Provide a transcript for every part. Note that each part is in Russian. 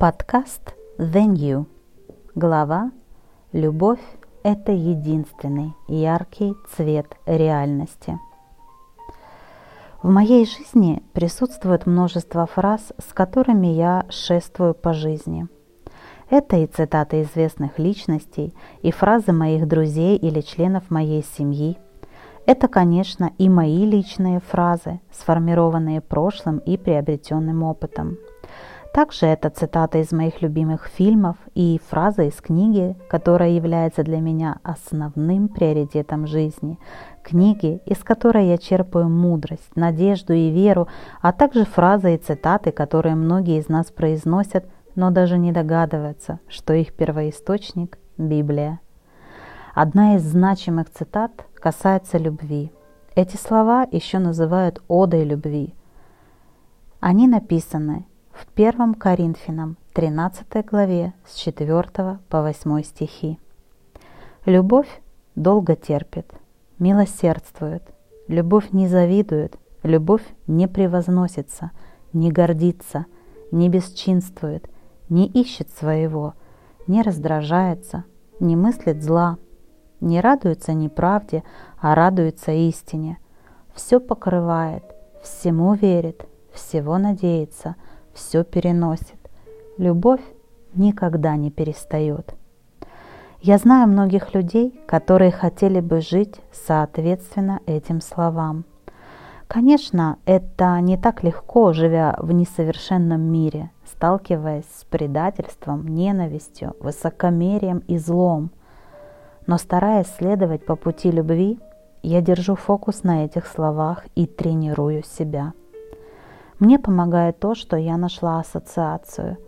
Подкаст The New. Глава «Любовь – это единственный яркий цвет реальности». В моей жизни присутствует множество фраз, с которыми я шествую по жизни. Это и цитаты известных личностей, и фразы моих друзей или членов моей семьи. Это, конечно, и мои личные фразы, сформированные прошлым и приобретенным опытом – также это цитата из моих любимых фильмов и фраза из книги, которая является для меня основным приоритетом жизни. Книги, из которой я черпаю мудрость, надежду и веру, а также фразы и цитаты, которые многие из нас произносят, но даже не догадываются, что их первоисточник – Библия. Одна из значимых цитат касается любви. Эти слова еще называют «одой любви». Они написаны в 1 Коринфянам 13 главе с 4 по 8 стихи. Любовь долго терпит, милосердствует, любовь не завидует, любовь не превозносится, не гордится, не бесчинствует, не ищет своего, не раздражается, не мыслит зла, не радуется неправде, а радуется истине. Все покрывает, всему верит, всего надеется – все переносит. Любовь никогда не перестает. Я знаю многих людей, которые хотели бы жить соответственно этим словам. Конечно, это не так легко, живя в несовершенном мире, сталкиваясь с предательством, ненавистью, высокомерием и злом. Но стараясь следовать по пути любви, я держу фокус на этих словах и тренирую себя – мне помогает то, что я нашла ассоциацию.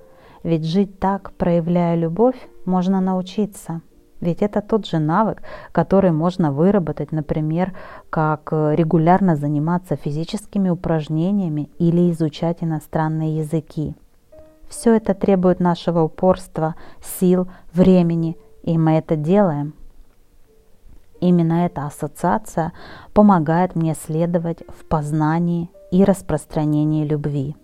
Ведь жить так, проявляя любовь, можно научиться. Ведь это тот же навык, который можно выработать, например, как э, регулярно заниматься физическими упражнениями или изучать иностранные языки. Все это требует нашего упорства, сил, времени, и мы это делаем. Именно эта ассоциация помогает мне следовать в познании и распространении любви.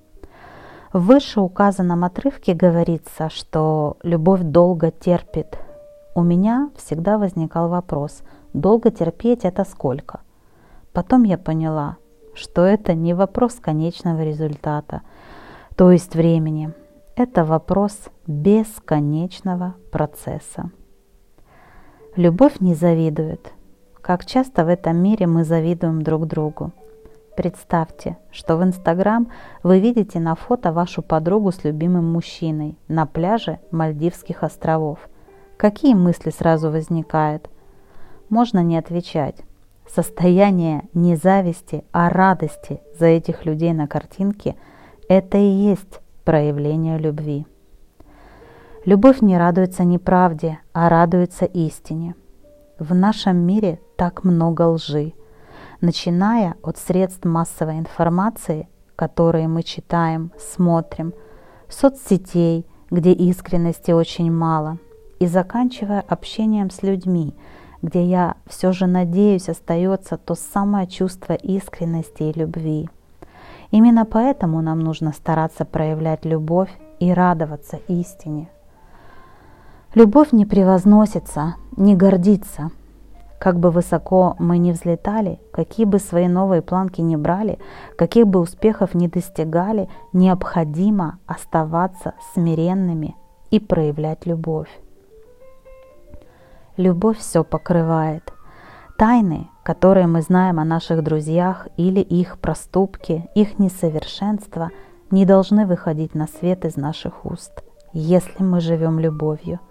В вышеуказанном отрывке говорится, что любовь долго терпит. У меня всегда возникал вопрос, долго терпеть это сколько? Потом я поняла, что это не вопрос конечного результата, то есть времени. Это вопрос бесконечного процесса. Любовь не завидует. Как часто в этом мире мы завидуем друг другу. Представьте, что в Инстаграм вы видите на фото вашу подругу с любимым мужчиной на пляже Мальдивских островов. Какие мысли сразу возникают? Можно не отвечать. Состояние не зависти, а радости за этих людей на картинке – это и есть проявление любви. Любовь не радуется неправде, а радуется истине. В нашем мире так много лжи – начиная от средств массовой информации, которые мы читаем, смотрим, соцсетей, где искренности очень мало, и заканчивая общением с людьми, где я все же надеюсь остается то самое чувство искренности и любви. Именно поэтому нам нужно стараться проявлять любовь и радоваться истине. Любовь не превозносится, не гордится – как бы высоко мы ни взлетали, какие бы свои новые планки ни брали, каких бы успехов ни достигали, необходимо оставаться смиренными и проявлять любовь. Любовь все покрывает. Тайны, которые мы знаем о наших друзьях или их проступки, их несовершенства, не должны выходить на свет из наших уст, если мы живем любовью –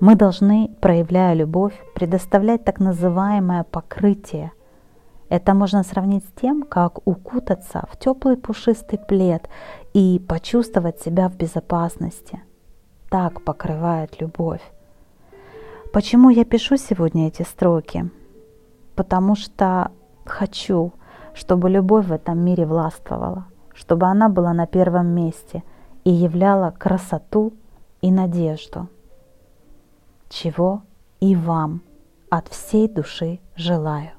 мы должны, проявляя любовь, предоставлять так называемое покрытие. Это можно сравнить с тем, как укутаться в теплый пушистый плед и почувствовать себя в безопасности. Так покрывает любовь. Почему я пишу сегодня эти строки? Потому что хочу, чтобы любовь в этом мире властвовала, чтобы она была на первом месте и являла красоту и надежду чего и вам от всей души желаю.